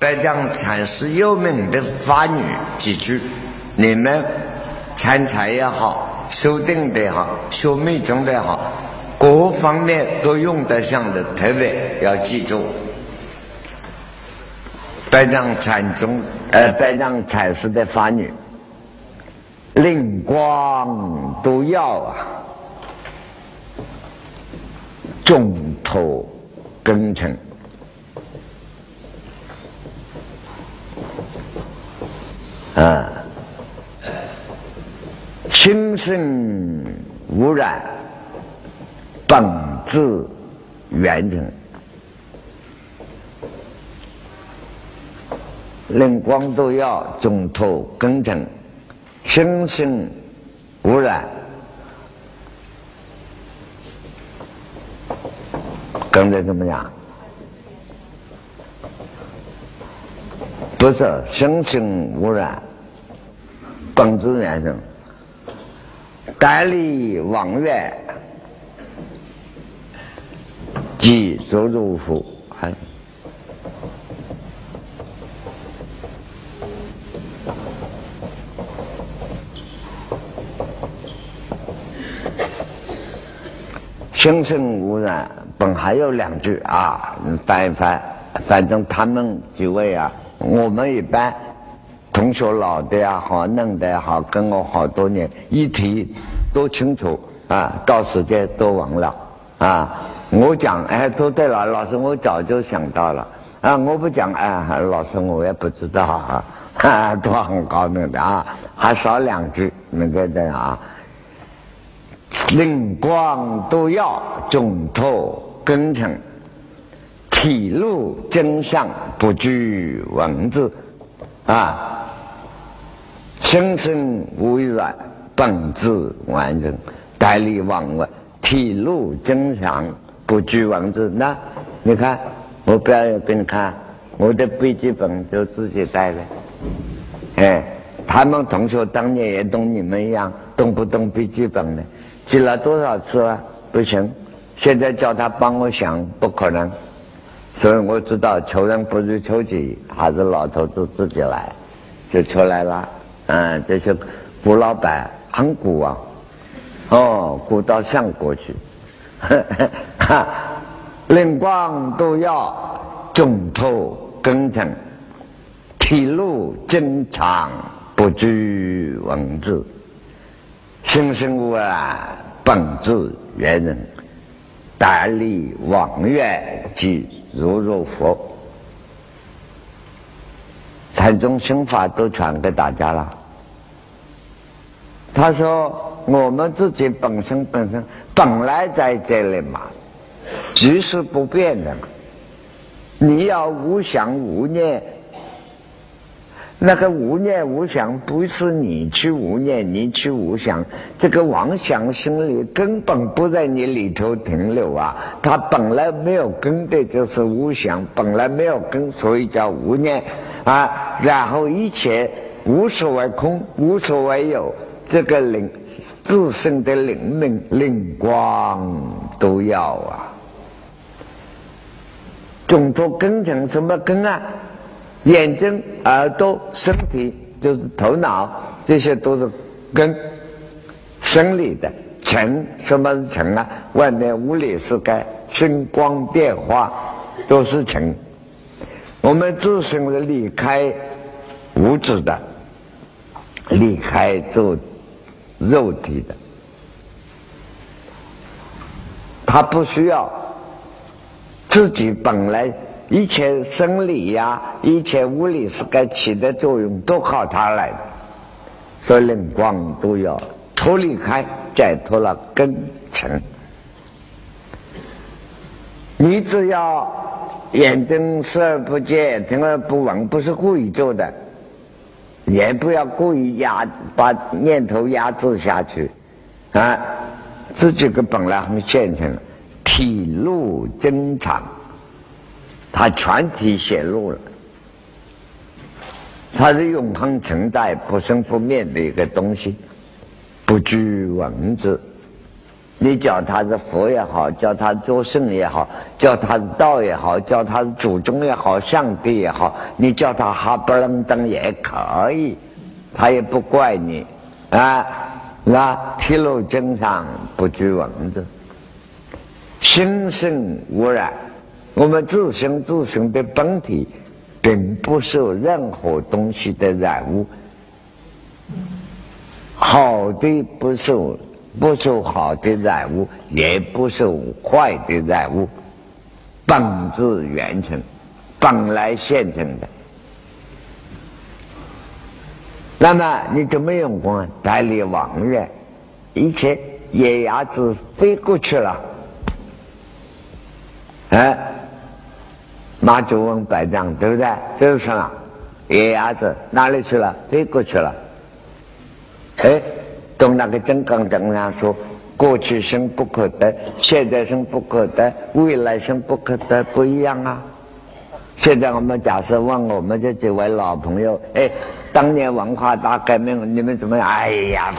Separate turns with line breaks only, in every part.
白讲禅师有名的法语几句，你们参禅也好，修定的也好，修密宗的也好，各方面都用得上的，特别要记住。白讲禅宗，呃，白讲禅师的法语，灵光都要啊，重头根尘。啊，心生污染，本自圆成，灵光都要中透根成，心生污染，刚才怎么样？不是心生无染。本自圆成，代理望远，即作如佛。还心生无染，本还有两句啊，你翻一翻，反正他们几位啊，我们一般。同学老的也好，嫩的也好，跟我好多年，一提都清楚啊，到时间都忘了啊。我讲哎，都对了，老师我早就想到了啊。我不讲哎，老师我也不知道啊，都很高明的啊，还少两句那个的啊。灵光都要中透根尘，体露真相不拘文字啊。生生无染，本质完整，代理往外，体露真相，不拘文字。那你看，我表演给你看，我的笔记本就自己带的。哎，他们同学当年也懂你们一样，懂不懂笔记本的？记了多少次啊？不行，现在叫他帮我想，不可能。所以我知道，求人不如求己，还是老头子自己来，就出来了。嗯，这些古老板很古啊，哦，古到相国去，灵光都要中透根尘，体露经常不拘文字，生生无染本质圆人，大力望远即如入佛，禅宗心法都传给大家了。他说：“我们自己本身本身本来在这里嘛，即是不变的。你要无想无念，那个无念无想不是你去无念，你去无想，这个妄想心里根本不在你里头停留啊。它本来没有根的，就是无想；本来没有根，所以叫无念啊。然后一切无所谓空，无所谓有。”这个灵自身的灵命灵光都要啊，种族根成什么根啊？眼睛、耳朵、身体就是头脑，这些都是根，生理的尘。什么是尘啊？外面物理世界，声光电化都是尘。我们自身是离开物质的，离开做。肉体的，他不需要自己本来一切生理呀，一切物理是该起的作用都靠它来的，所以灵光都要脱离开，再脱了根尘。你只要眼睛视而不见，听而不闻，不是故意做的。也不要故意压把念头压制下去，啊，自己个本来很现成，体露真常，它全体显露了，它是永恒存在、不生不灭的一个东西，不拘文字，你叫他是佛也好，叫他做圣也好，叫他是道也好，叫他是祖宗也好，上帝也好，你叫他哈不楞登也可以，他也不怪你啊。那铁路经上不拘文字，心生无染。我们自身自身的本体，并不受任何东西的染污，好的不受。不受好的染污，也不受坏的染污，本自原成，本来现成的。那么你怎么用功？代理王愿，一切野鸭子飞过去了。哎，马祖问百丈，对不对？这是什么？野鸭子哪里去了？飞过去了。哎。从那个真刚经上说，过去生不可得，现在生不可得，未来生不可得，不一样啊！现在我们假设问我们这几位老朋友，哎，当年文化大革命你们怎么样？哎呀，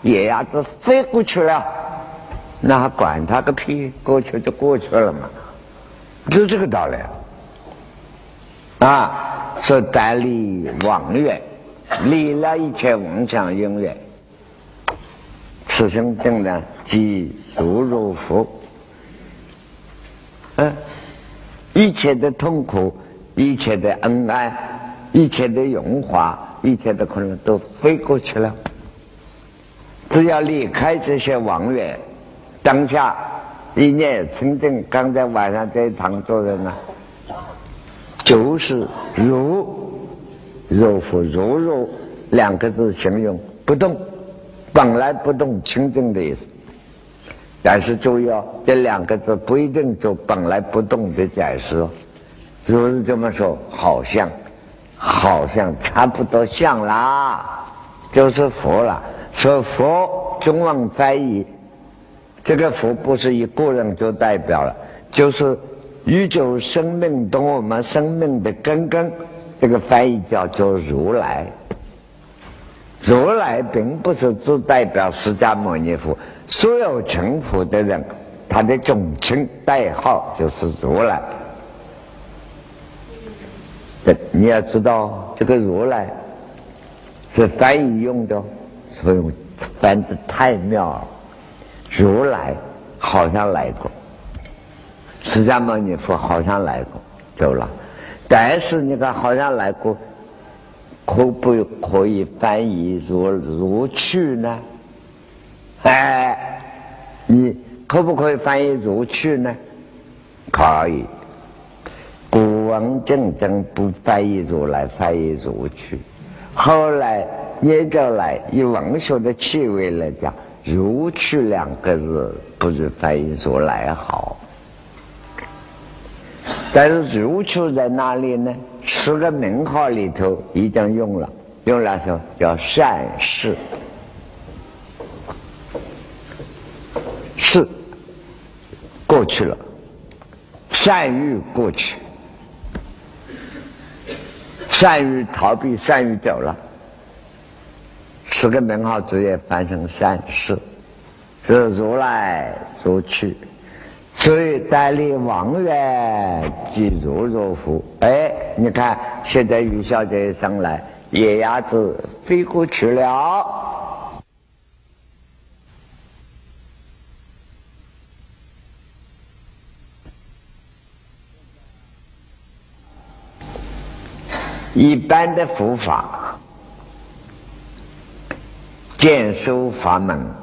野鸭子飞过去了，那还管他个屁？过去就过去了嘛，就这个道理啊！是代理妄愿，离了一切妄想因缘。此生定呢，即如如佛。嗯，一切的痛苦，一切的恩爱，一切的荣华，一切的可能都飞过去了。只要离开这些妄缘，当下一念清净。刚才晚上这一堂做的呢，就是如如佛如如两个字形容不动。本来不动清净的意思，但是注意哦，这两个字不一定就本来不动的解释哦。就是这么说，好像，好像差不多像啦，就是佛了。说佛中文翻译，这个佛不是一个人就代表了，就是宇宙生命同我们生命的根根，这个翻译叫做如来。如来并不是只代表释迦牟尼佛，所有成佛的人，他的总称代号就是如来。这你要知道，这个如来是翻译用的，所以翻的太妙了。如来好像来过，释迦牟尼佛好像来过，走了，但是你看好像来过。可不可以翻译如如去呢？哎，你可不可以翻译如去呢？可以。古文正正不翻译如来，翻译如去。后来念着来，以文学的气味来讲，如去两个字不如翻译如来好。但是如去在哪里呢？十个名号里头已经用了，用了什么？叫善事，是过去了，善于过去，善于逃避，善于走了。十个名号直接翻成善事，是如来如去。所以带领王源即如如福。哎，你看现在于小姐一上来，野鸭子飞过去了，一般的佛法，见修法门。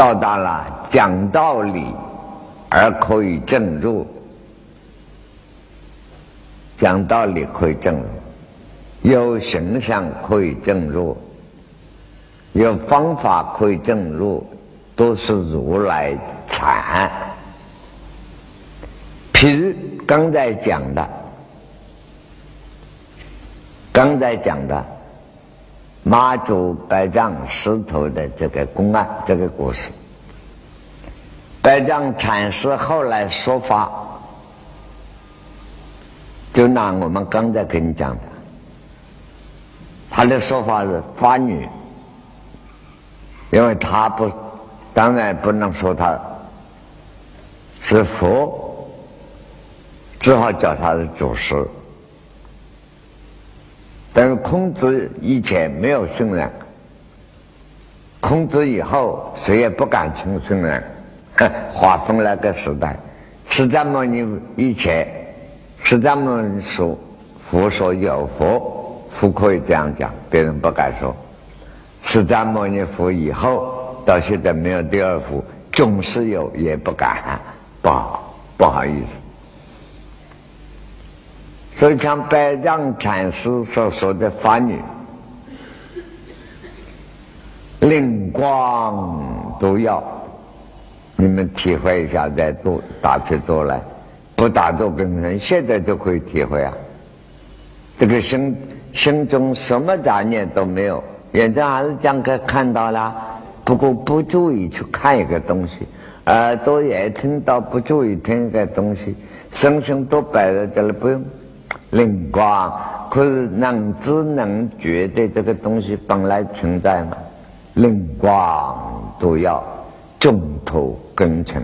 到达了讲道理而可以正入，讲道理可以正入，有形象可以正入，有方法可以正入，都是如来禅。譬如刚才讲的，刚才讲的。妈祖百丈石头的这个公案，这个故事，百丈禅师后来说法，就拿我们刚才跟你讲的，他的说法是发女，因为他不，当然不能说他是佛，只好叫他是祖师。但是孔子以前没有圣人，孔子以后谁也不敢称圣人，划分了个时代。释迦牟尼以前，释迦牟尼说佛说有佛，佛可以这样讲，别人不敢说。释迦牟尼佛以后到现在没有第二佛，总是有，也不敢，不好，不好意思。所以像百丈禅师所说的法语，灵光都要，你们体会一下，再做打出坐来，不打坐跟人，现在就可以体会啊。这个心心中什么杂念都没有。眼睛还是讲个看到了，不过不注意去看一个东西，耳朵也听到，不注意听一个东西，身心都摆在这里，不用灵光。可是能知能觉的这个东西本来存在嘛，灵光都要中途根成，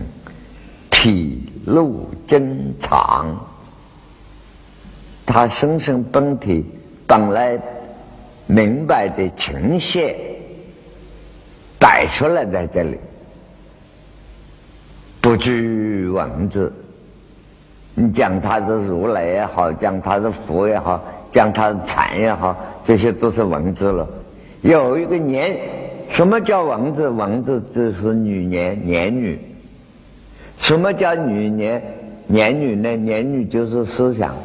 体露真藏，他生生本体本来。明白的情线摆出来在这里，不拘文字。你讲他是如来也好，讲他是佛也好，讲他是禅也好，这些都是文字了。有一个年，什么叫文字？文字就是女年年女。什么叫女年年女呢？年女就是思想。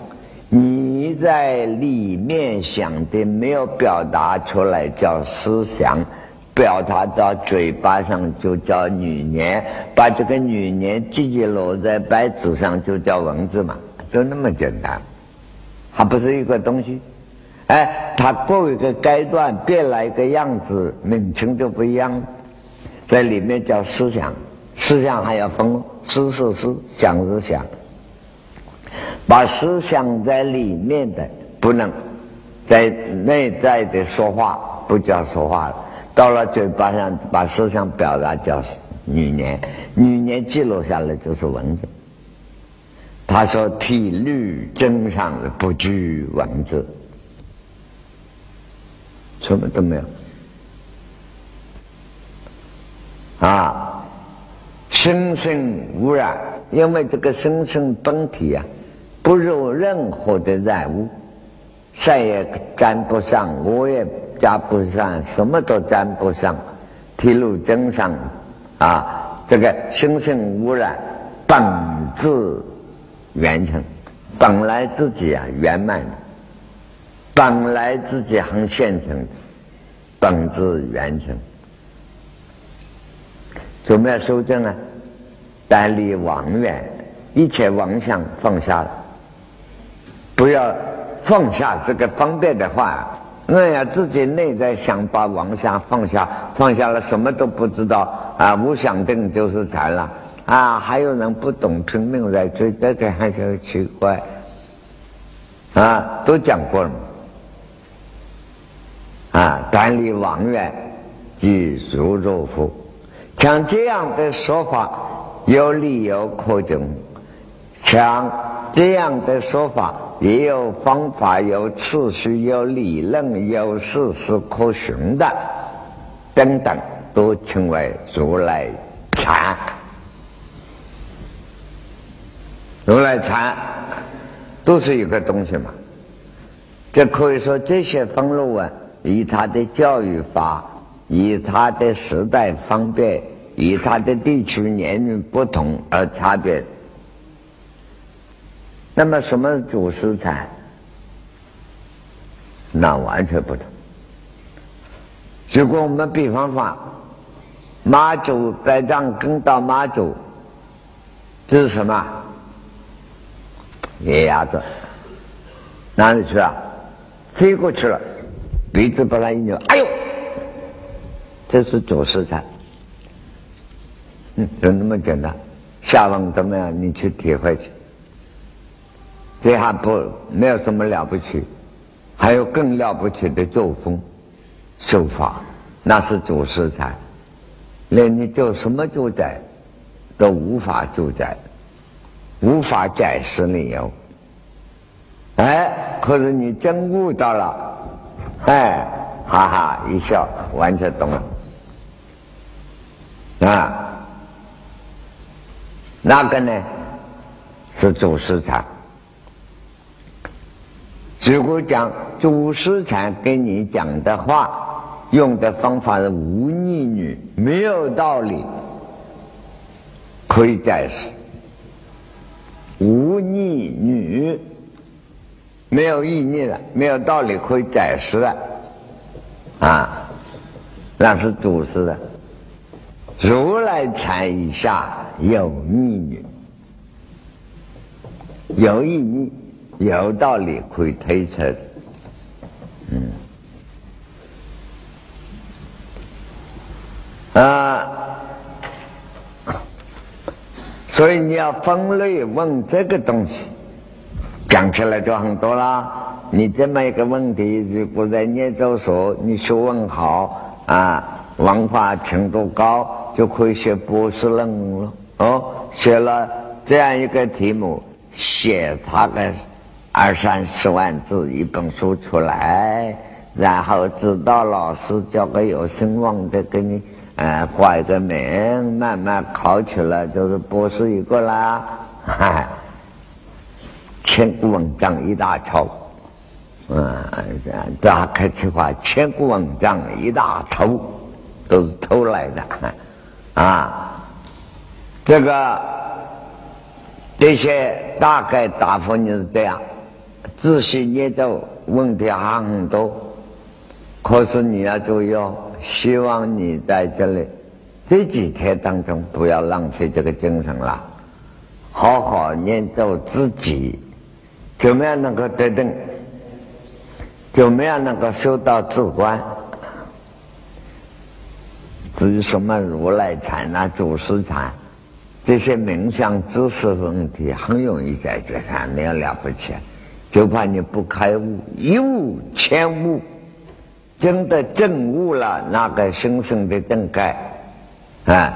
你在里面想的没有表达出来叫思想，表达到嘴巴上就叫语言，把这个语言直接落在白纸上就叫文字嘛，就那么简单，它不是一个东西。哎，它过一个阶段变了一个样子，名称就不一样，在里面叫思想，思想还要分思是思，想是想。把思想在里面的不能在内在的说话不叫说话了，到了嘴巴上把思想表达叫语言，语言记录下来就是文字。他说体律真上不拘文字，什么都没有啊，生生污染，因为这个生生本体啊。不入任何的染污，晒也沾不上，我也加不上，什么都沾不上。体露真上，啊，这个生生污染，本自圆成，本来自己啊圆满的，本来自己很现成，本自圆成。怎么样修正啊？单离妄远，一切妄想放下了。不要放下这个方便的话，那呀自己内在想把妄想放下，放下了什么都不知道啊，无想定就是禅了啊！还有人不懂拼命在追，这个还是奇怪啊！都讲过了啊，断离妄远即如若佛，像这样的说法有理由可证，像这样的说法。也有方法，有次序，有理论，有事实可循的，等等，都称为如来禅。如来禅都是一个东西嘛。这可以说，这些分路啊，以他的教育法，以他的时代方便，以他的地区年龄不同而差别。那么什么主食材？那完全不同。如果我们比方说，马祖百丈跟到马祖，这是什么？野鸭子，哪里去啊？飞过去了，鼻子把它一扭，哎呦，这是主食材。嗯，就那么简单。下文怎么样？你去体会去。这还不没有什么了不起，还有更了不起的作风、手法，那是祖师禅。连你做什么主宰都无法主宰，无法解释理由。哎，可是你真悟到了，哎，哈哈一笑，完全懂了。啊，那个呢是主师禅。如果讲祖师禅给你讲的话，用的方法是无逆女，没有道理，可以解释。无逆女没有意义了，没有道理可以解释了，啊，那是祖师的。如来禅以下有逆女，有意义。有道理可以推测，嗯，啊，所以你要分类问这个东西，讲起来就很多啦。你这么一个问题，如果在研究所，你学问好啊，文化程度高，就可以写博士论文了。哦，写了这样一个题目，写他的。二三十万字一本书出来，然后指导老师叫个有声望的给你，呃，挂一个名，慢慢考取了就是博士一个啦。哈，千古文章一大抄，嗯，这客气话，千古文章一大偷，都是偷来的，啊，这个这些大概答复你是这样。仔细念咒，问题还很多。可是你要注意哦，希望你在这里这几天当中不要浪费这个精神了，好好念咒自己，怎么样能够得定？怎么样能够修到自观？至于什么如来禅啊、祖师禅这些冥想知识问题，很容易解决，没有了不起。就怕你不开悟，一悟千悟，真的证悟了那个生生的正盖，啊，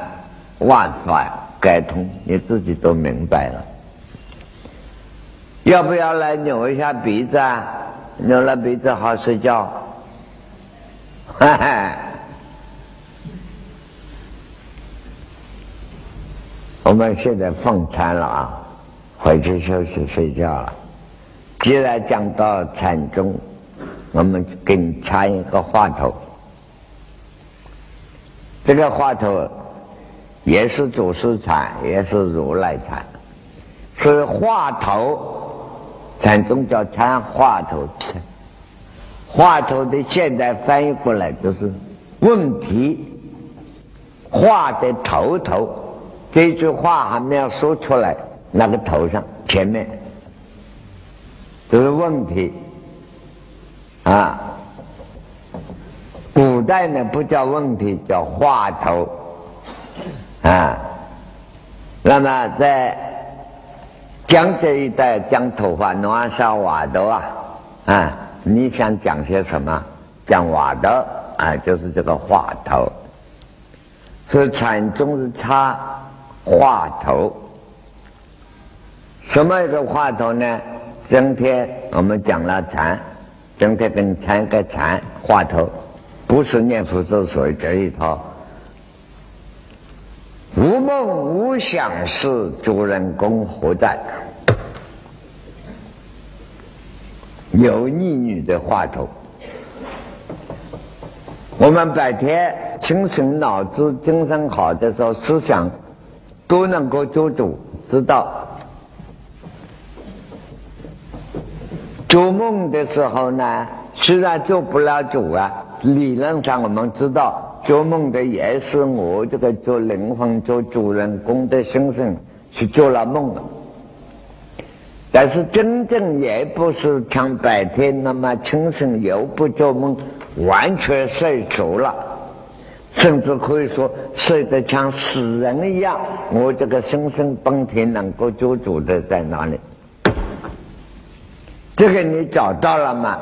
万法改通，你自己都明白了。要不要来扭一下鼻子啊？扭了鼻子好睡觉。哈哈，我们现在放餐了啊，回去休息睡觉了。既然讲到禅宗，我们给你插一个话头。这个话头也是祖师禅，也是如来禅，是话头。禅宗叫参话头，话头的现代翻译过来就是问题。话的头头，这句话还没有说出来，那个头上前面。这是问题啊！古代呢不叫问题，叫话头啊。那么在江浙一带讲头发，暖沙瓦头啊啊！你想讲些什么？讲瓦头啊，就是这个话头。所以禅宗是插话头。什么一个话头呢？今天我们讲了禅，今天跟禅个禅话头，不是念佛之所这一套。无梦无想是主人公何在？有逆女的话头。我们白天清醒脑子、精神好的时候，思想都能够做主，知道。做梦的时候呢，虽然做不了主啊，理论上我们知道，做梦的也是我这个做灵魂、做主人公的先生去做了梦了。但是真正也不是像白天那么清醒，又不做梦，完全睡着了，甚至可以说睡得像死人一样。我这个生生本体能够做主的在哪里？这个你找到了吗？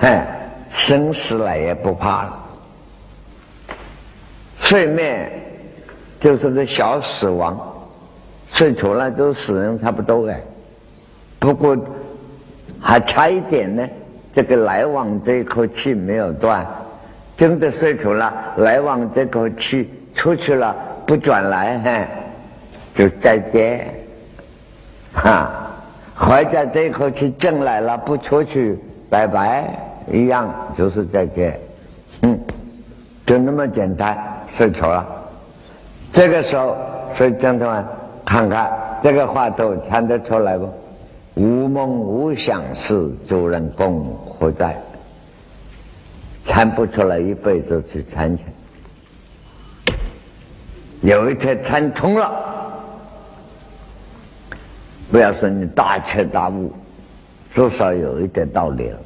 哼，生死了也不怕了。睡眠就是个小死亡，睡着了就死人差不多哎。不过还差一点呢，这个来往这一口气没有断，真的睡着了，来往这口气出去了不转来，嘿，就再见。哈，怀着这口气进来了不出去，拜拜，一样就是再见。嗯，就那么简单，睡着了。这个时候，所以同们看看这个话头看得出来不？无梦无想是，主人公何在？参不出来，一辈子去参去。有一天参通了，不要说你大彻大悟，至少有一点道理了。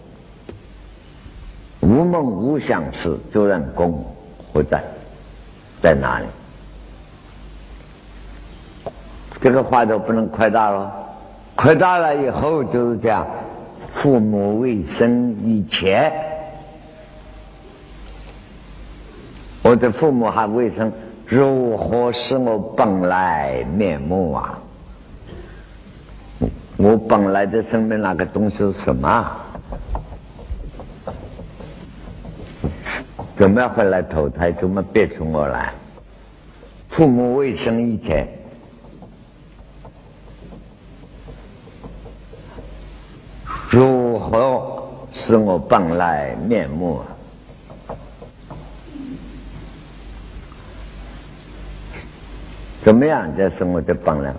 无梦无想时，主人公何在？在哪里？这个话都不能扩大了。扩大了以后就是讲，父母未生以前，我的父母还未生，如何是我本来面目啊？我本来的生命那个东西是什么？怎么会来投胎？怎么变出我来？父母未生以前。如何是我本来面目？怎么样才是我的本来？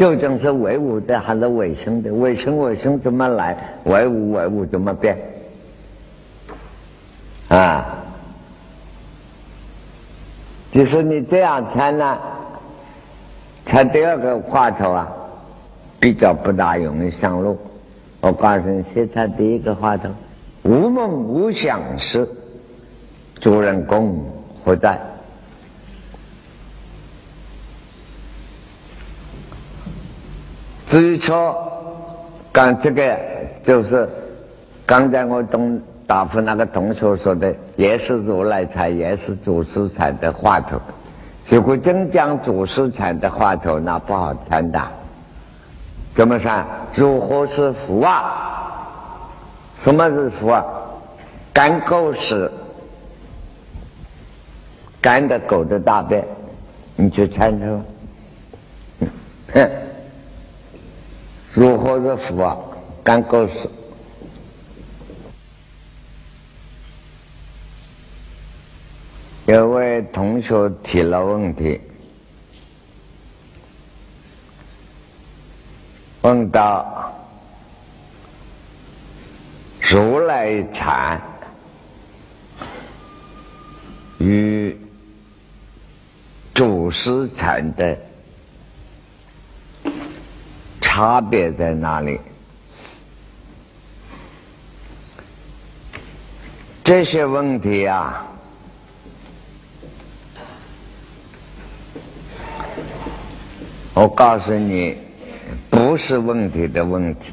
究竟是唯物的还是唯生的？唯生唯生怎么来？唯物唯物怎么变？啊！就是你这样猜呢？才第二个话头啊，比较不大容易上路。我告诉你，写他第一个话头，无梦无想时，主人公何在？至于说，刚这个就是刚才我同答复那个同学说的，也是如来才，也是祖师才的话头。如果真讲祖师才的话头，那不好参的。怎么算？如何是福啊？什么是福啊？干狗屎，干的狗的大便，你去参透。如何是福啊？干狗屎。有位同学提了问题。问到如来禅与祖师禅的差别在哪里？这些问题啊，我告诉你。不是问题的问题，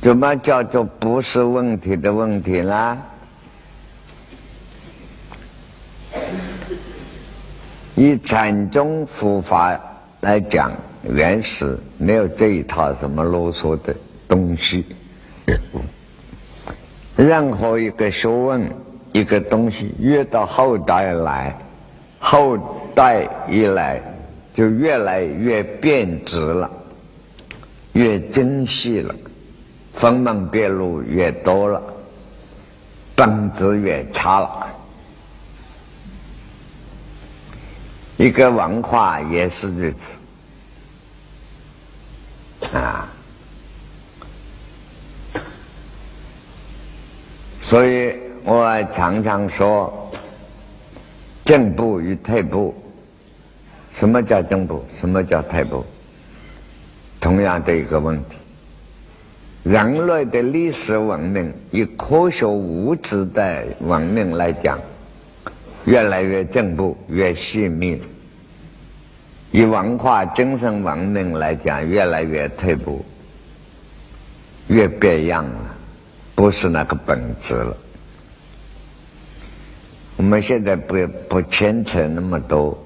怎么叫做不是问题的问题呢？以禅宗佛法来讲，原始没有这一套什么啰嗦的东西。任何一个学问，一个东西，越到后代来，后代一来。就越来越变质了，越精细了，分门别路越多了，本质越差了。一个文化也是如此啊，所以我常常说，进步与退步。什么叫进步？什么叫退步？同样的一个问题。人类的历史文明，以科学物质的文明来讲，越来越进步，越细密；以文化精神文明来讲，越来越退步，越变样了，不是那个本质了。我们现在不不牵扯那么多。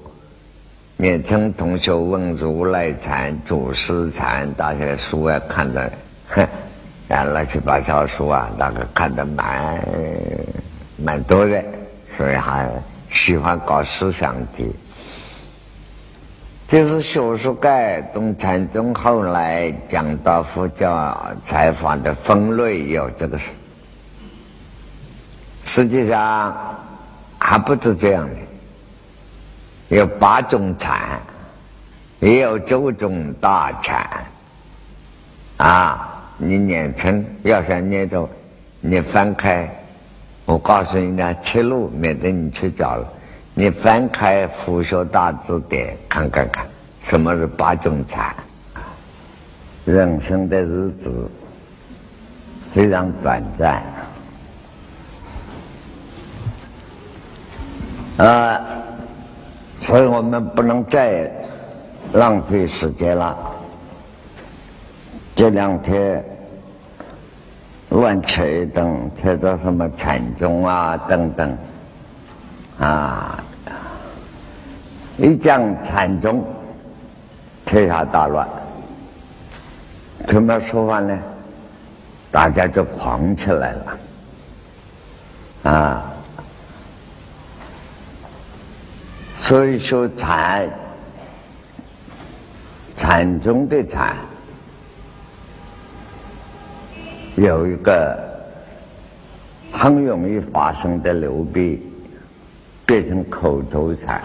年轻同学问如来禅、祖师禅，大些书啊看的，哼，啊乱七八糟书啊，那个看的蛮蛮多的，所以还喜欢搞思想题。就是学术界东禅宗后来讲到佛教采访的分类有这个事，实际上还不止这样的。有八种禅，也有九种大禅。啊，你念成要想念着，你翻开，我告诉你呢，切路，免得你去找了。你翻开《佛学大字典》，看看看，什么是八种禅？人生的日子非常短暂，啊。所以我们不能再浪费时间了。这两天乱扯一顿，扯到什么禅宗啊等等，啊，一讲禅宗，天下大乱。怎么说话呢？大家就狂起来了，啊。所以说禅，禅宗的禅有一个很容易发生的流弊，变成口头禅，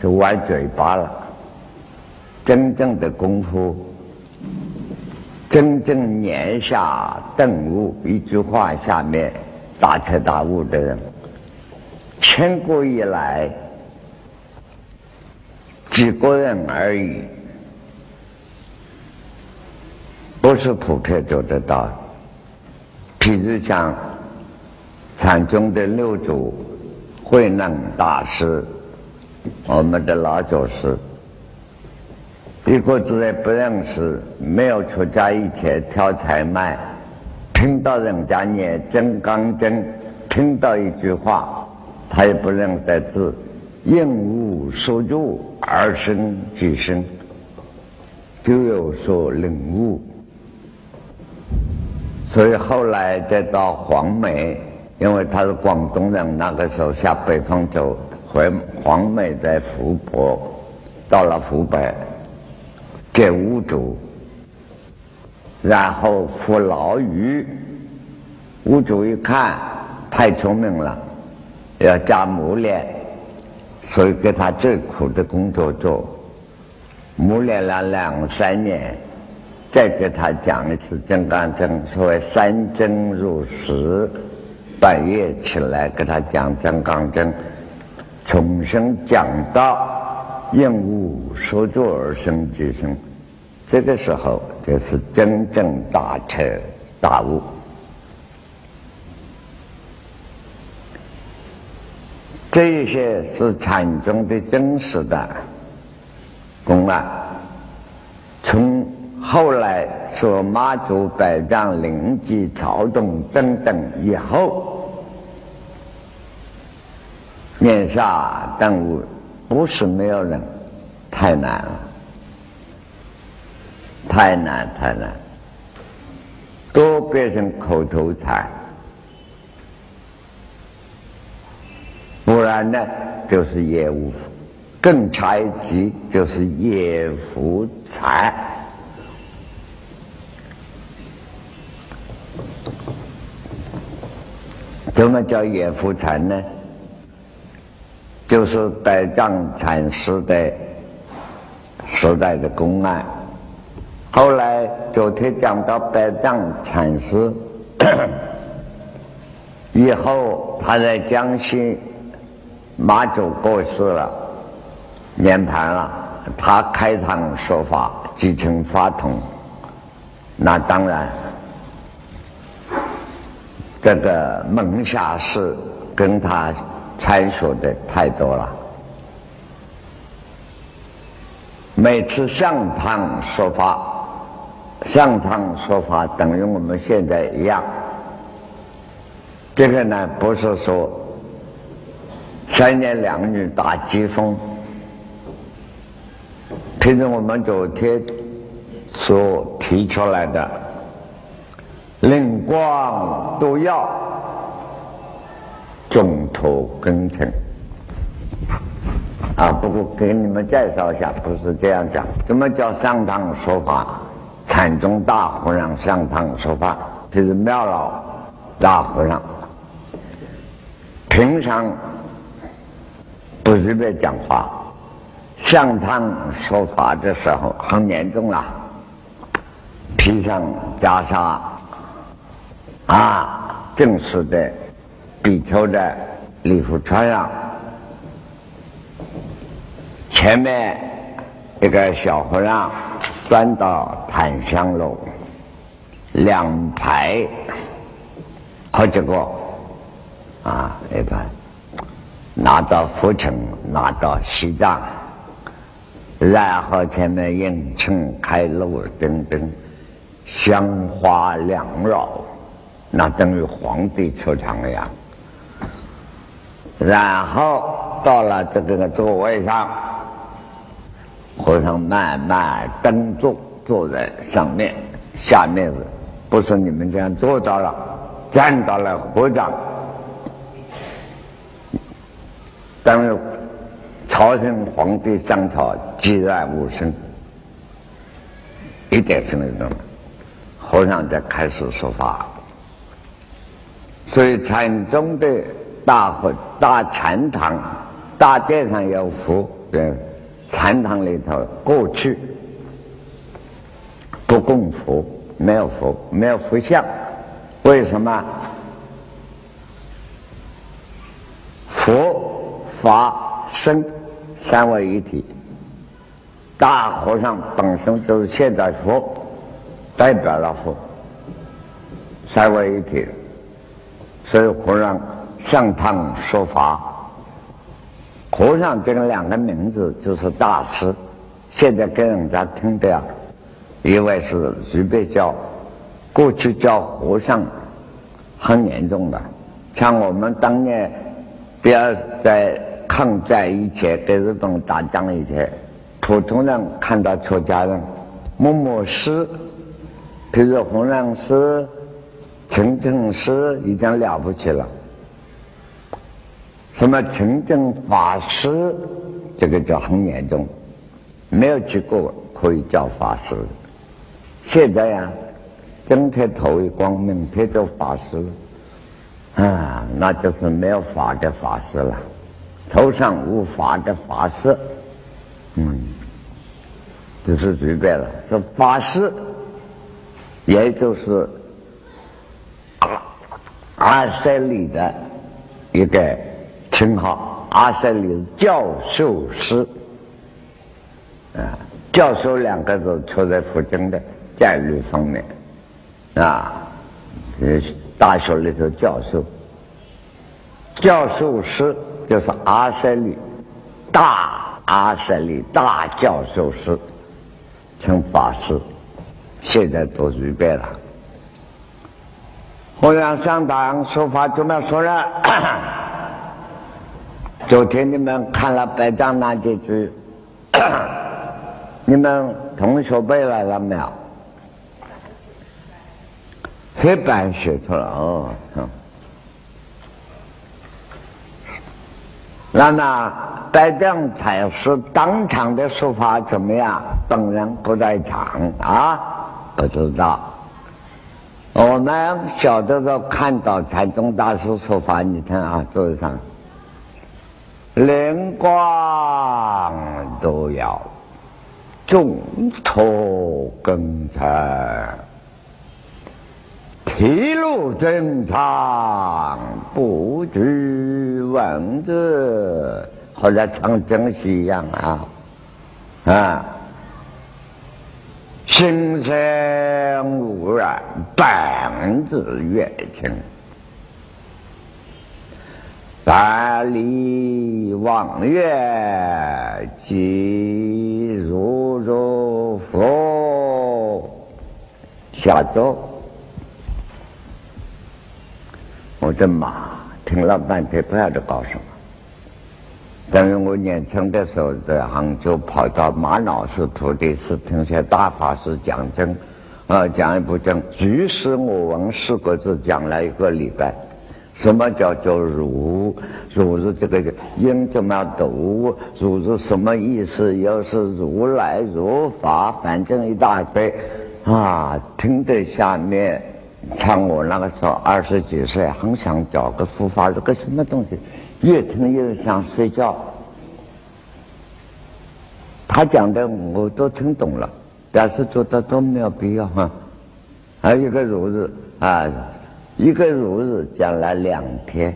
就歪嘴巴了。真正的功夫，真正年下顿悟，一句话下面大彻大悟的人。千古以来，几个人而已，不是普遍做得到。譬如讲禅宗的六祖慧能大师，我们的老祖师，一个字也不认识，没有出家以前挑柴卖，听到人家念真刚真，听到一句话。他也不认得字，应无所住而生即生，就有所领悟。所以后来再到黄梅，因为他是广东人，那个时候下北方走，回黄梅在湖泊，到了湖北见五祖，然后服牢狱，五祖一看太聪明了。要加磨练，所以给他最苦的工作做，磨练了两三年，再给他讲一次金刚经，所谓三经入实，半夜起来给他讲金刚经，重新讲到应无所作而生之生，这个时候就是真正大彻大悟。这些是禅宗的真实的公案。从后来说妈祖百丈灵吉曹洞等等以后，念下顿悟不是没有人，太难了，太难太难，都变成口头禅。不然呢，就是业务，更差一级就是业福财。什么叫业福财呢？就是百丈禅师的时代的公案。后来昨天讲到百丈禅师 以后，他在江西。马祖过世了，涅盘了，他开堂说法，继承法统，那当然，这个门下士跟他参学的太多了。每次上堂说法，上堂说法等于我们现在一样，这个呢，不是说三言两语打疾风。其实我们昨天所提出来的灵光都要中途根成啊。不过给你们介绍一下，不是这样讲。什么叫上堂说法？禅宗大和尚上堂说法，就是妙老大和尚。平常不随便讲话。上堂说法的时候很严重了，披上袈裟，啊，正式的比丘的礼服穿上，前面一个小和尚端到檀香炉，两排好几个，啊，一般拿到佛城，拿到西藏。然后前面迎春开路等等，香花缭绕，那等于皇帝出场了呀。然后到了这个座位上，和尚慢慢登坐，坐在上面，下面是，不是你们这样坐到了，站到了和尚，等于。朝廷皇帝上朝，寂然无声，一点声音都没有。和尚在开始说法，所以禅宗的大和大禅堂大殿上有佛，禅堂里头过去不供佛，没有佛，没有佛像，为什么？佛法僧。三位一体，大和尚本身就是现在佛，代表了佛。三位一体，所以和尚上堂说法。和尚这个两个名字就是大师，现在给人家听的呀，因为是随便叫，过去叫和尚很严重的，像我们当年，比如在。抗战以前，跟日本打仗以前，普通人看到出家人，某某师，比如弘扬师、清净师，已经了不起了。什么清净法师，这个就很严重，没有机构可以叫法师。现在呀，整天头一光明天做法师，啊，那就是没有法的法师了。头上无法的法师，嗯，这是随便了。是法师，也就是阿塞里的一个称号。阿塞里教授师，啊，教授两个字出在佛经的教育方面，啊，这大学里头教授，教授师。就是阿塞利大阿塞利大教授师，称法师，现在都随便了。和尚上堂说法怎么说呢？昨天你们看了白丈那几句，你们同学背来了没有？黑板写出了哦。那么白将才是当场的说法怎么样？本人不在场啊，不知道。我们小的时候看到禅宗大师说法，你看啊，桌子上灵光都要重托根尘。披露正常，不拘文字，好像唱真戏一样啊！啊，心生无染，本自月清，百里望月，即如如佛下周。我的妈听了半天不晓得搞什么。等于我年轻的时候在杭州跑到马老师徒弟是听些大法师讲经，啊，讲一部经，举世我闻四个字讲了一个礼拜。什么叫做如，如是这个音怎么样读？如是什么意思？又是如来如法，反正一大堆啊！听得下面，像我那个时候二十几岁，很想找个佛法，是个什么东西？越听越想睡觉。他讲的我都听懂了，但是觉得都没有必要哈。还有一个儒字啊。一个如日讲了两天，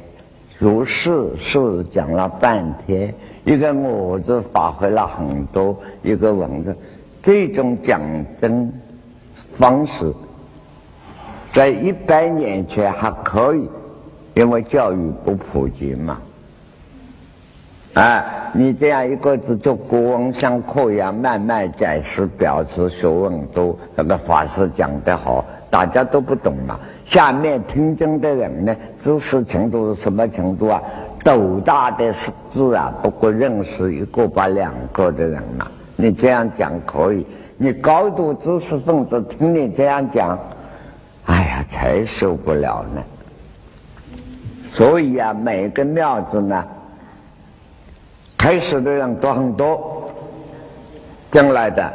如是是讲了半天，一个我字发挥了很多，一个文字，这种讲真方式，在一百年前还可以，因为教育不普及嘛。啊，你这样一个字就国文像课一样慢慢解释表示学问多，那个法师讲得好，大家都不懂嘛。下面听经的人呢，知识程度是什么程度啊？斗大的字啊，不过认识一个把两个的人嘛。你这样讲可以，你高度知识分子听你这样讲，才受不了呢。所以啊，每个庙子呢，开始的人都很多，进来的，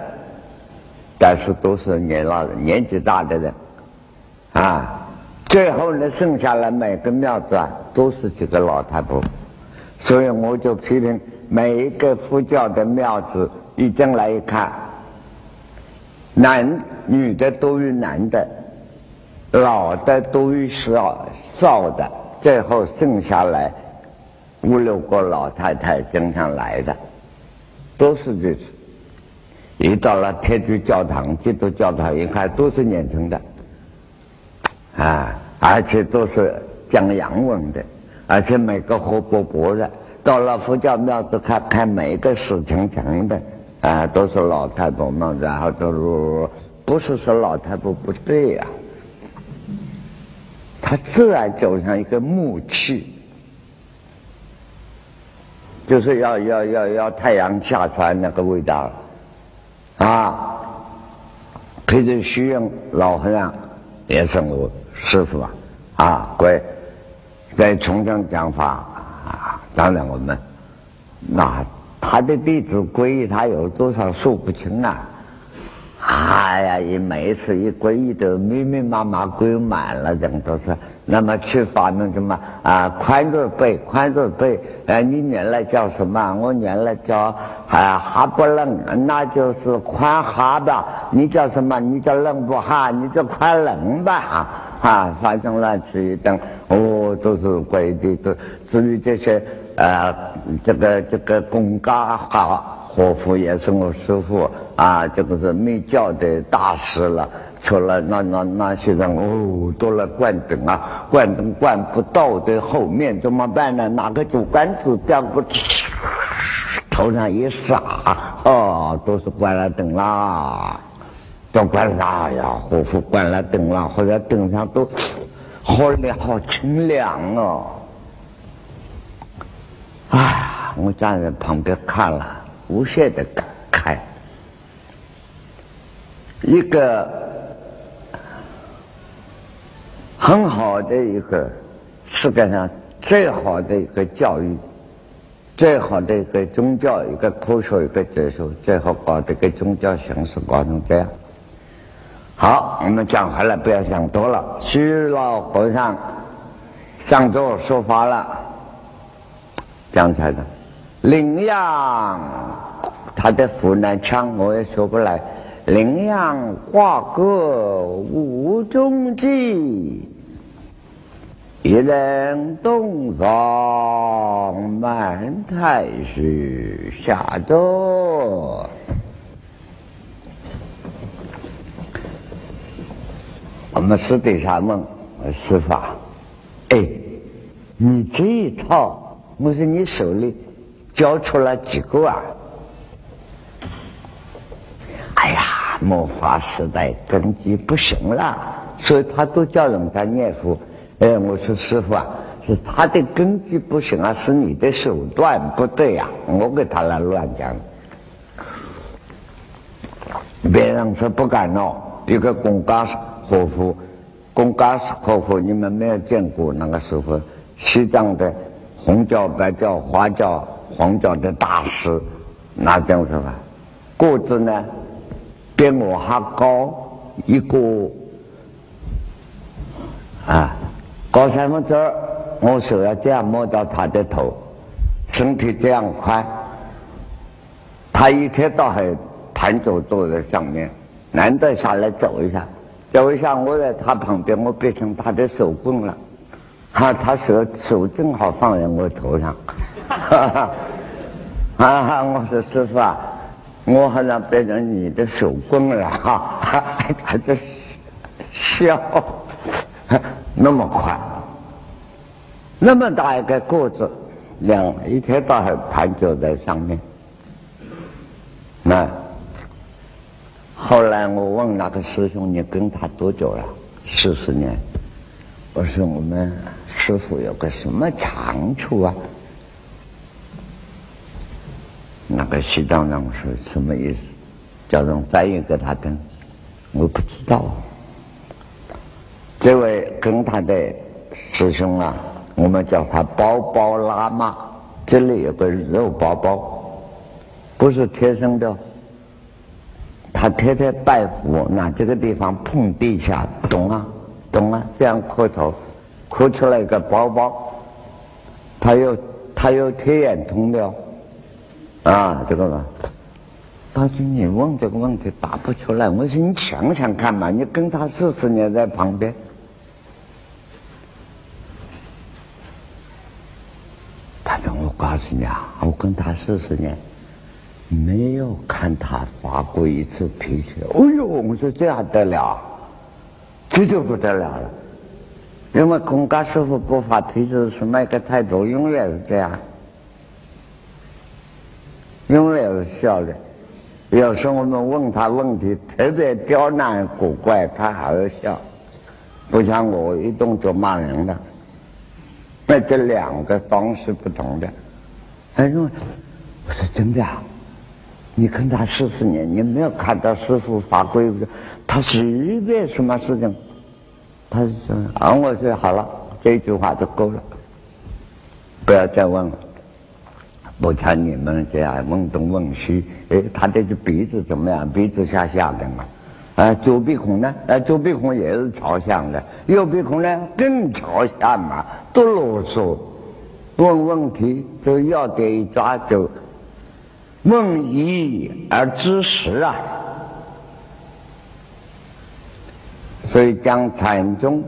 但是都是年老人、年纪大的人，啊。最后呢，剩下来每个庙子啊，都是几个老太婆，所以我就批评每一个佛教的庙子，一进来一看，男女的多于男的，老的多于少少的，最后剩下来五六个老太太经常来的，都是这次。一到了天主教堂、基督教堂，一看都是年轻的。啊，而且都是讲洋文的，而且每个活泼泼的。到了佛教庙子看看每个死沉沉的，啊，都是老太婆们，然后都不是说老太婆不对呀？他自然走向一个木器，就是要要要要太阳下山那个味道，啊，陪着虚应老和尚也是我。师傅啊，啊，贵，在重庆讲法啊，当然我们那他的弟子皈依，他有多少数不清啊！哎呀，一每一次一皈依都密密麻麻皈满了，这样都是。那么去发明什么啊？宽字背，宽字背。哎，你原来叫什么？我原来叫啊哈不楞，那就是宽哈吧？你叫什么？你叫楞不哈？你叫宽楞吧？啊，反正乱七一等，哦，都是规的。至至于这些，呃，这个这个公家哈活佛也是我师傅啊，这个是密教的大师了。除了那那那些人，哦，都来灌灯啊，灌灯灌不到的后面怎么办呢？拿个竹竿子掉过去，头上一撒，哦，都是关了灯啦。都关了呀，活佛关了灯了，或者灯上都好亮，好清凉哦。哎，我站在旁边看了，无限的感慨。一个很好的一个世界上最好的一个教育，最好的一个宗教，一个科学，一个哲学，最后搞这个宗教形式搞成这样。好，我们讲回来，不要想多了。虚老和尚上座说法了，讲才的。羚羊，他的湖南腔我也说不来。羚羊画歌无踪迹，一人东方满太虚下座。我们私底下问师傅：“哎，你这一套，我说你手里教出了几个啊？”哎呀，末法时代根基不行了，所以他都叫人家念佛。哎，我说师傅啊，是他的根基不行啊，是你的手段不对呀。我给他来乱讲。别人说不敢闹，一个公家和夫，公家和夫，你们没有见过那个时候，西藏的红教、白教、花教、黄教的大师，那叫什么？个子呢，比我还高一个啊，高三分之二，我手要这样摸到他的头，身体这样宽，他一天到黑。盘坐坐在上面，难得下来走一下，走一下，我在他旁边，我变成他的手棍了，哈，他手手正好放在我头上，哈哈，啊，我说师傅啊，我好像变成你的手工了，哈，他就笑，那么快，那么大一个个子，两一天到晚盘坐在上面，那。后来我问那个师兄：“你跟他多久了？”四十年。我说：“我们师傅有个什么长处啊？”那个西藏人说：“什么意思？”叫人翻译给他听。我不知道。这位跟他的师兄啊，我们叫他包包拉嘛，这里有个肉包包，不是天生的。他天天拜佛，那这个地方碰地下，懂啊，懂啊，这样磕头，磕出来一个包包，他有他有天眼通的，啊，这个嘛，大军，你问这个问题答不出来，我说你想想看嘛，你跟他四十年在旁边，他说我告诉你啊，我跟他四十年。没有看他发过一次脾气。哎呦，我说这还得了，这就不得了了。因为空家师傅不发脾气是那个态度？永远是这样，永远是笑的。有时候我们问他问题，特别刁难古怪，他还要笑，不像我一动就骂人的。那这两个方式不同的。哎呦，我说真的啊。你跟他四十年，你没有看到师傅发规矩，他随便什么事情，他说啊，我说好了，这句话就够了，不要再问了。不像你们这样问东问西，哎，他这只鼻子怎么样？鼻子向下的嘛，啊，左鼻孔呢？啊，左鼻孔也是朝向的，右鼻孔呢更朝下嘛，多啰嗦，问问题就要点一抓就。问一而知十啊，所以讲禅宗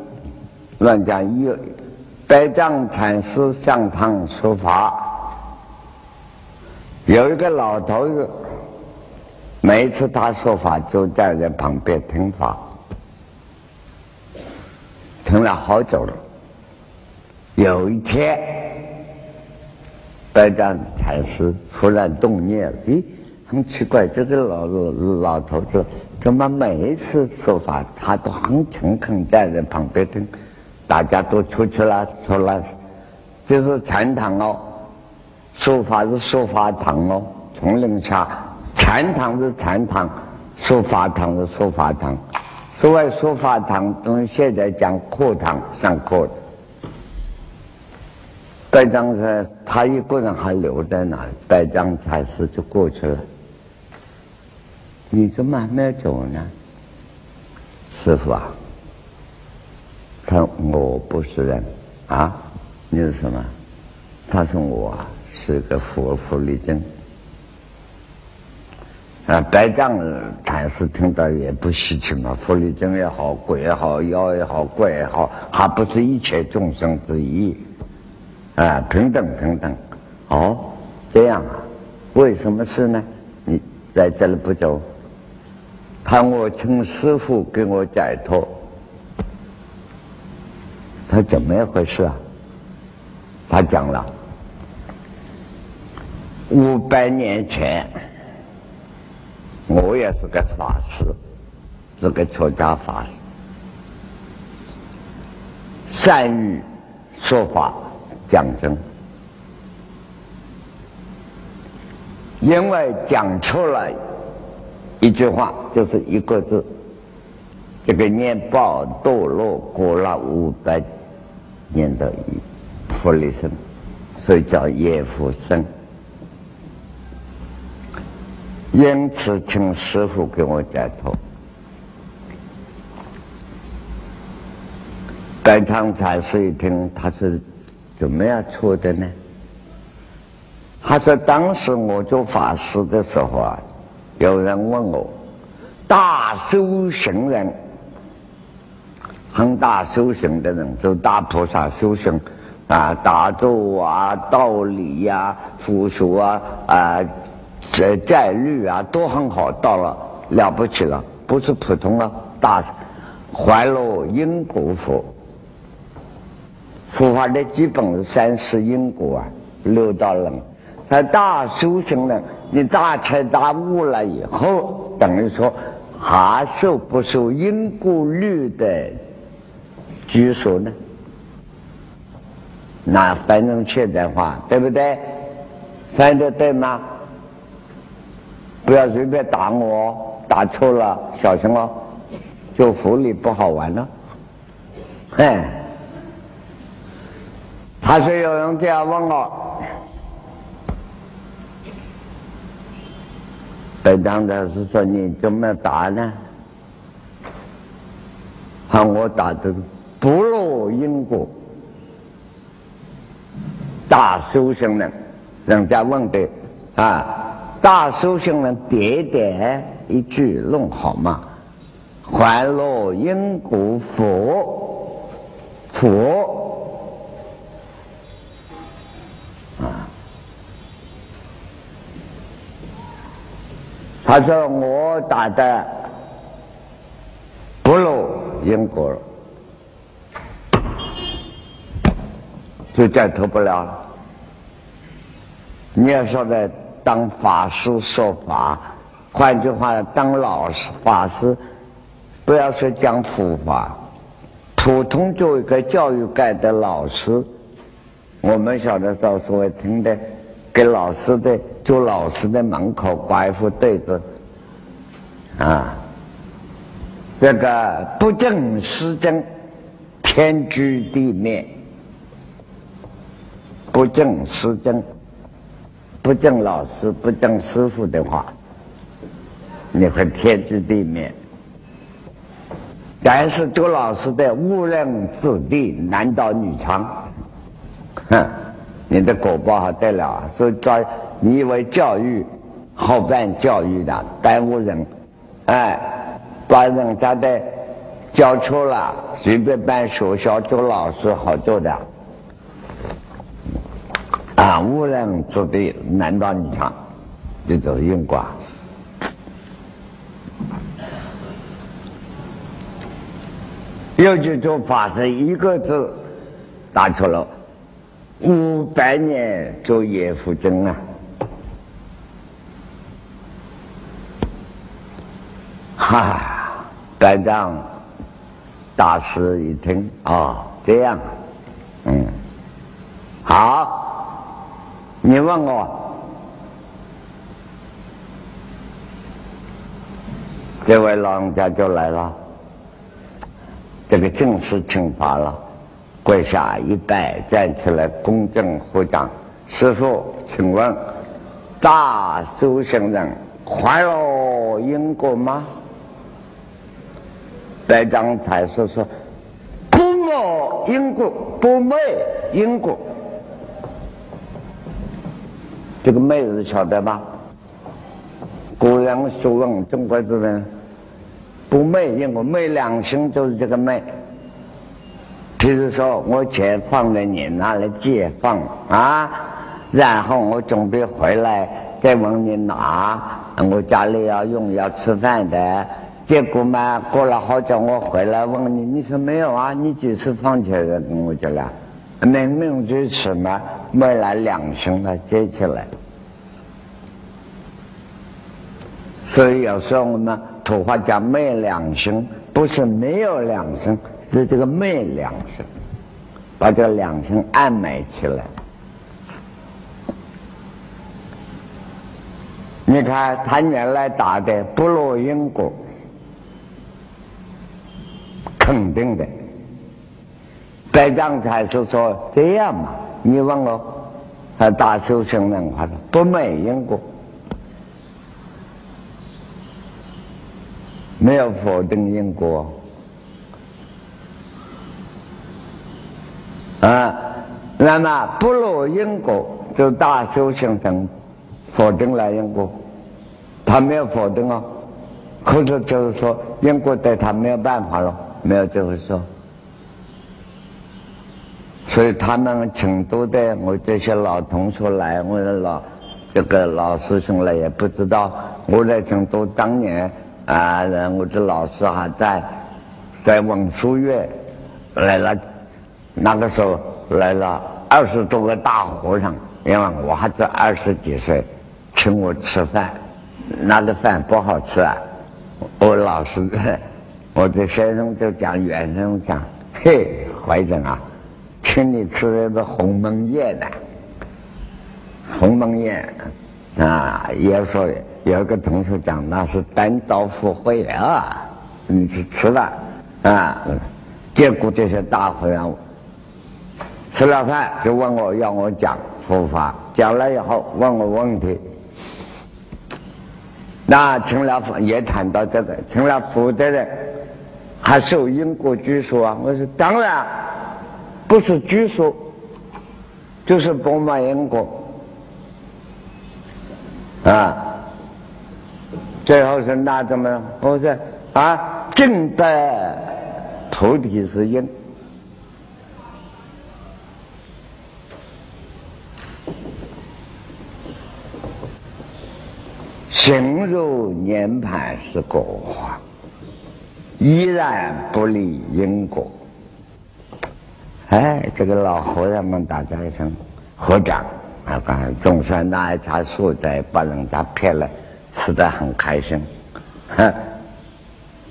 乱讲一，百丈禅师向堂说法，有一个老头子，每一次他说法就站在旁边听法，听了好久了。有一天。百丈禅师突然动念了，咦，很奇怪，这个老老头子怎么每一次说法，他都很诚恳站在旁边听？大家都出去了，出了，这是禅堂哦，说法是说法堂哦，丛林下，禅堂是禅堂，说法堂是说法堂，所谓说法堂，等于现在讲课堂上课的。白丈禅，他一个人还留在那里，白丈禅师就过去了。你怎么还没走呢？师傅啊，他我不是人啊，你是什么？他说我啊是个佛佛力僧。啊，白丈禅师听到也不稀奇嘛，佛力僧也好，鬼也好，妖也好，怪也好，还不是一切众生之一。啊，平等平等，哦，这样啊？为什么是呢？你在这里不走，他我请师傅给我解脱。他怎么一回事啊？他讲了，五百年前，我也是个法师，是个出家法师。善于说法讲真，因为讲出了一句话，就是一个字，这个念报堕落过了五百年的福利生，所以叫业福生。因此，请师傅给我解脱。白长禅师一听，他说：“怎么样错的呢？”他说：“当时我做法师的时候啊，有人问我，大修行人，很大修行的人，就大菩萨修行啊，打坐啊，道理呀，佛学啊，啊，这戒律啊，都很好，到了了不起了，不是普通的大怀了因果佛。”佛法的基本是三世因果啊，六道轮。那大修行人，你大彻大悟了以后，等于说还受不受因果律的拘束呢？那反正现代话，对不对？翻的对吗？不要随便打我，打错了小心哦，就福利不好玩了，哎。他说：“有人这样问我，北当的是说你怎么打呢？喊我打的不落因果，大修行人，人家问的啊，大修行人点点一句弄好吗？还落因果佛佛。”他说：“我打的不如因果，就解脱不了了。你要说的当法师说法，换句话，当老师法师，不要说讲佛法，普通做一个教育界的老师，我们小的时候所谓听的，给老师的。”做老师的门口挂一副对子，啊，这个不正师正，天诛地灭；不正师正，不正老师，不正师傅的话，你会天诛地灭。但是做老师的误人子弟，男盗女娼，哼，你的果报还得了啊！所以在。你以为教育好办教育的耽误人，哎，把人家的教错了，随便办学校做老师好做的，啊，无人之地，难道你看，这就是因果。有句做法是一个字打错了，五百年做叶福增啊。哈，班长大师一听，哦，这样，嗯，好，你问我，这位老人家就来了，这个正式请法了，跪下一拜，站起来恭敬合掌，师傅，请问大修行人还有因果吗？白章才说说，不莫因果，不昧因果。这个昧子晓得吧？古人学问，中国人不昧因为，昧良心就是这个昧。比如说，我钱放在你那里借放啊，然后我准备回来再问你拿，我家里要用要吃饭的。结果嘛，过了好久，我回来问你，你说没有啊？你几次放钱来跟我讲了，明明就吃嘛，没来良心了，接起来。所以有时候我们土话讲没良心，不是没有良心，是这个没良心。把这两性安埋起来。你看他原来打的不落因果，肯定的。白丈才是说这样嘛？你问我，他大修行人话的不昧因果，没有否定因果啊。那么不落因果，就大修行人。否定了因果，他没有否定哦，可是就是说因果对他没有办法了，没有这回事。所以他们成都的我这些老同学来，我的老这个老师兄来也不知道，我在成都当年啊，我的老师还在在文殊院来了，那个时候来了二十多个大和尚，因为我还只二十几岁。请我吃饭，那个饭不好吃啊！我老师，我的先生就讲，先生讲，嘿，怀仁啊，请你吃的是鸿门宴呢。鸿门宴啊，也说有个同学讲那是单刀赴会啊，你去吃了啊。结果这些大和尚吃了饭就问我要我讲佛法，讲了以后问我问题。那听了佛也谈到这个，成了佛的人还受因果拘束啊？我说当然不是拘束，就是不满因果啊。最后是那怎么？我说啊，正的菩提是因。行入涅盘是果，依然不离因果。哎，这个老和尚们大家一声合掌，啊，总算拿一茬素斋把人家骗了，吃得很开心。哼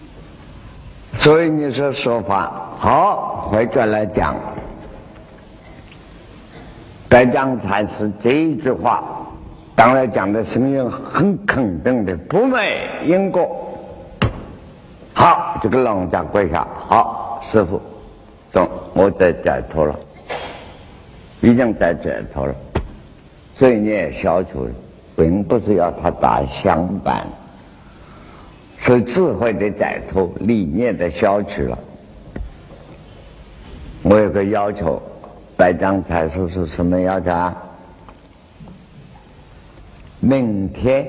所以你说说法好，回转来讲，白江禅师这一句话。当然讲的声音很肯定的，不昧因果。好，这个老人家跪下，好，师傅，我得解脱了，已经得解脱了。罪孽消除了，并不是要他打相板，是智慧的解脱，理念的消除了。我有个要求，白章才师是什么要求啊？明天，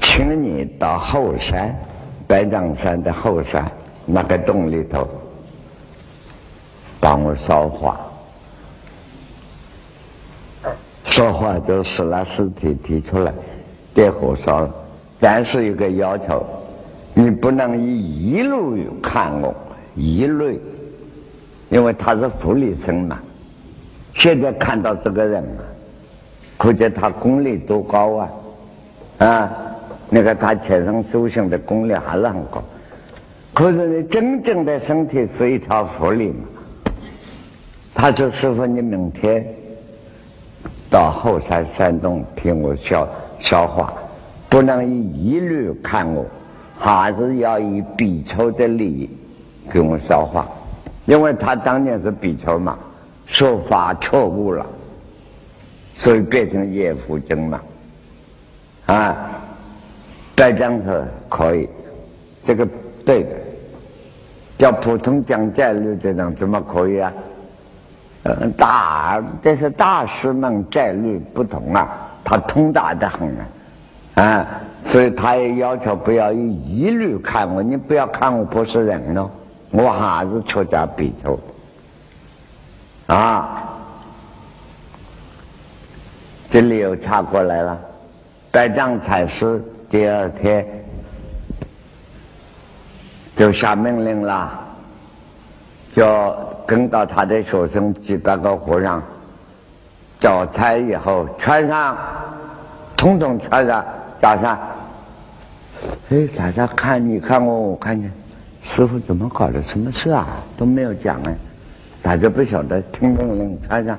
请你到后山，白丈山的后山那个洞里头，帮我烧化。烧化就死了尸体提出来，点火烧。但是有个要求，你不能以一路看我，一路，因为他是福利生嘛。现在看到这个人啊。可见他功力多高啊！啊，那个他前生修行的功力还是很高。可是你真正的身体是一条福利嘛？他说：“师傅，你明天到后山山洞听我消消化，不能以一律看我，还是要以比丘的理给我消化，因为他当年是比丘嘛，说法错误了。”所以变成叶福经嘛，啊，再讲是可以，这个对的。叫普通讲戒律这种怎么可以啊？嗯，大这是大师们战略不同啊，他通达的很啊，啊，所以他也要求不要以一律看我，你不要看我不是人喽，我还是出家比丘，啊。这里又查过来了，百丈禅师第二天就下命令了，就跟到他的学生几百个和尚，早餐以后穿上，统统穿上，早上，哎，大家看，你看我，我看见，师傅怎么搞的？什么事啊？都没有讲哎，大家不晓得，听懂了？穿上，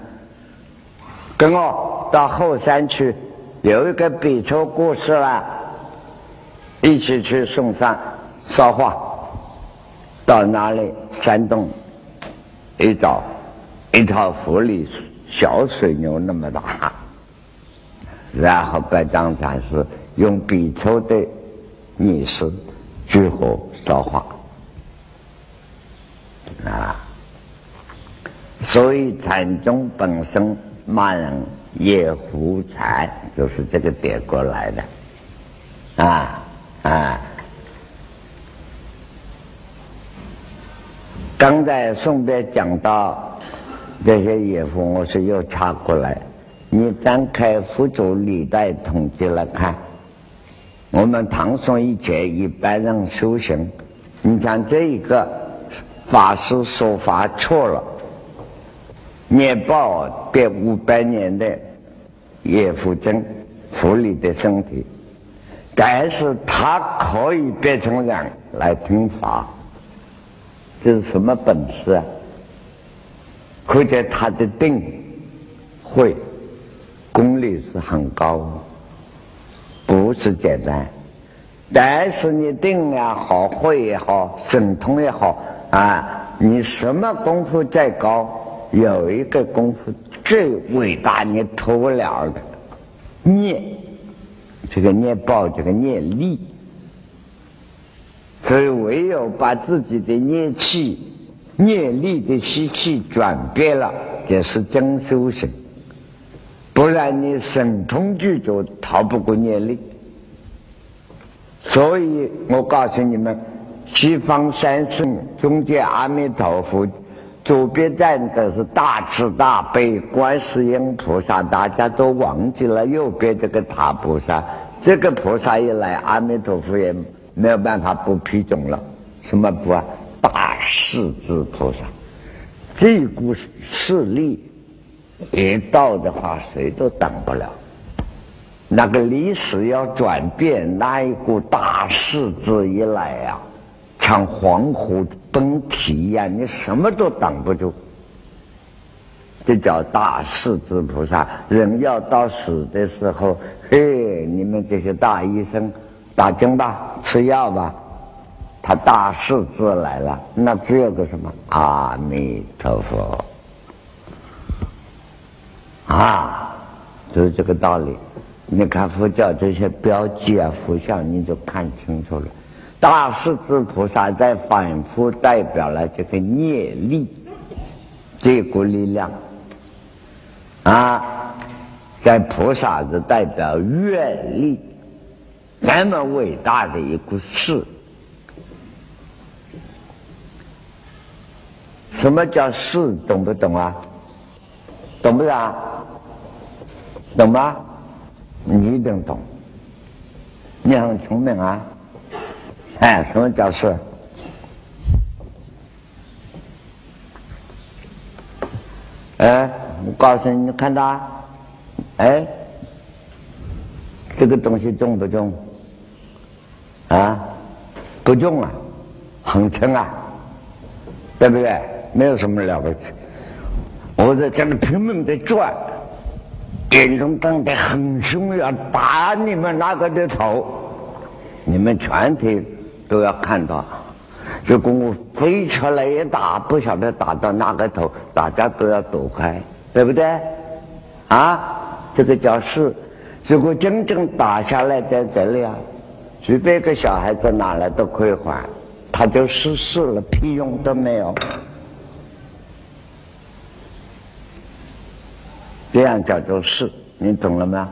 跟我到后山去，有一个比丘过世了，一起去送上烧化。到哪里？山洞一找，一套福利小水牛那么大。然后白丈禅师用比丘的女士举火烧化啊。所以禅宗本身骂人也胡禅，就是这个点过来的啊啊。刚才顺便讲到这些野夫，我是又插过来。你翻开《佛祖历代统计来看，我们唐宋以前一般人修行，你像这一个法师说法错了，灭报变五百年的野夫真狐狸的身体，但是他可以变成人来听法。这是什么本事啊？可见他的定会功力是很高，不是简单。但是你定也好，会也好，神通也好啊，你什么功夫再高，有一个功夫最伟大，你脱不了的念，这个念报，这个念力。所以，唯有把自己的业气、业力的习气转变了，就是真修行。不然，你神通具足，逃不过业力。所以我告诉你们，西方三圣中间阿弥陀佛，左边站的是大慈大悲观世音菩萨，大家都忘记了右边这个大菩萨。这个菩萨一来，阿弥陀佛也。没有办法不批准了，什么不啊？大势至菩萨，这股势力一到的话，谁都挡不了。那个历史要转变，那一股大势至一来呀，像黄河奔堤一样，你什么都挡不住。这叫大势至菩萨。人要到死的时候，嘿，你们这些大医生。打针吧，吃药吧，他大势至来了，那只有个什么阿弥陀佛啊，就是这个道理。你看佛教这些标记啊、佛像，你就看清楚了。大势至菩萨在反复代表了这个业力，这股力量啊，在菩萨是代表愿力。那么伟大的一个事，什么叫事？懂不懂啊？懂不懂？懂吗？你一定懂。你很聪明啊！哎，什么叫事？哎，我告诉你，你看到？哎，这个东西重不重？啊，不重啊，很轻啊，对不对？没有什么了不起。我在这里拼命的转，眼中瞪的很凶，要打你们那个的头，你们全体都要看到。如果我飞出来一打，不晓得打到哪个头，大家都要躲开，对不对？啊，这个叫是。如果真正打下来在这里啊。随便一个小孩子哪来都可以还，他就失势了，屁用都没有。这样叫做势，你懂了吗？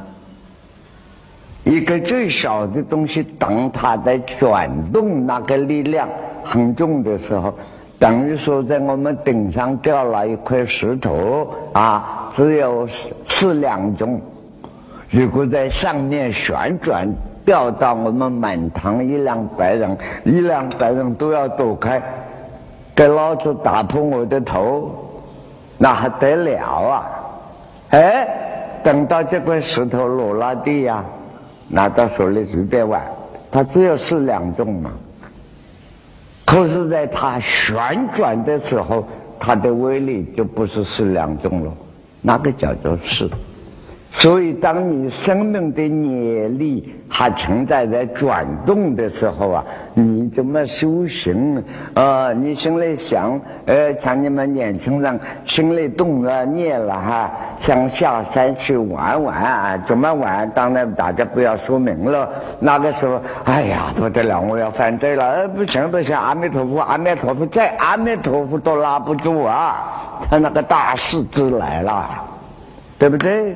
一个最小的东西，当它在转动，那个力量很重的时候，等于说在我们顶上掉了一块石头啊，只有四两重，如果在上面旋转。掉到我们满堂一两百人，一两百人都要躲开，给老子打破我的头，那还得了啊！哎，等到这块石头落了地呀，拿到手里随便玩，它只有四两重嘛。可是，在它旋转的时候，它的威力就不是是两种了，那个叫做是。所以，当你生命的念力还存在在转动的时候啊，你怎么修行？呃，你心里想，呃，像你们年轻人心里动了念了哈，想下山去玩玩，怎么玩？当然大家不要说明了。那个时候，哎呀，不得了，我要犯罪了！呃，不行不行，阿弥陀佛，阿弥陀佛，再阿弥陀佛都拉不住啊！他那个大势至来了，对不对？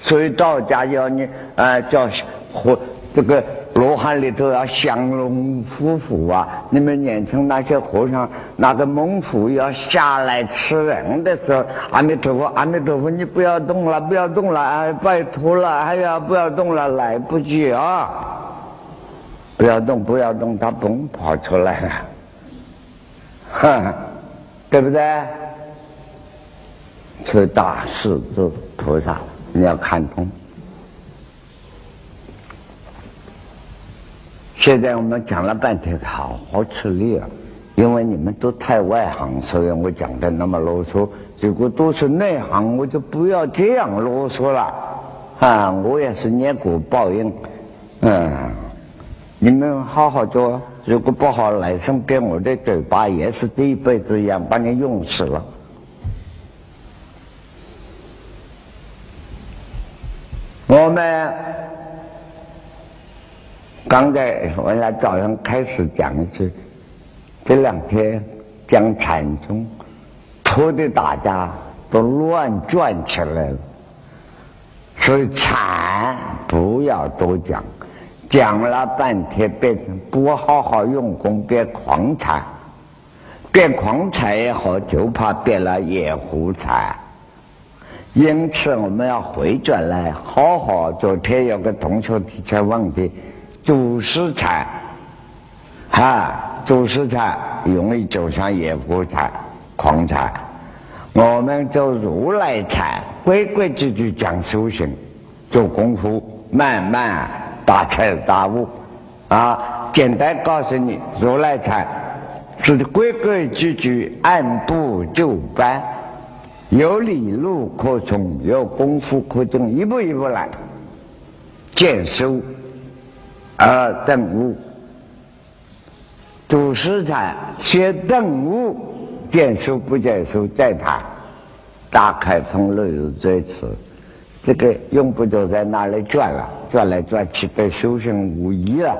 所以道家要你啊，叫和这个罗汉里头要降龙伏虎啊！你们年轻那些和尚，那个猛虎要下来吃人的时候，阿弥陀佛，阿弥陀佛，你不要动了，不要动了，哎，拜托了，哎呀，不要动了，来不及啊！不要动，不要动，他嘣跑出来了，哈，对不对？是大势至菩萨。你要看通。现在我们讲了半天，好好吃力啊！因为你们都太外行，所以我讲的那么啰嗦。如果都是内行，我就不要这样啰嗦了。啊，我也是念果报应。嗯，你们好好做，如果不好，来生给我的嘴巴也是这一辈子一样，把你用死了。们刚才我俩早上开始讲一句，这两天讲禅宗，拖得大家都乱转起来了。所以禅不要多讲，讲了半天变成不好好用功变狂禅，变狂禅也好，就怕变了野狐禅。因此，我们要回转来，好好。昨天有个同学提出问题：祖师禅，哈，祖师禅容易走向野狐禅、狂禅。我们做如来禅，规规矩矩讲修行，做功夫，慢慢大彻大悟。啊，简单告诉你，如来禅是规规矩矩、按部就班。有理路可从，有功夫可证，一步一步来，见修而顿悟。主师禅先顿悟，见修不见修再谈。大开风路有这次，这个用不着在那里转了，转来转去，对修行无益了。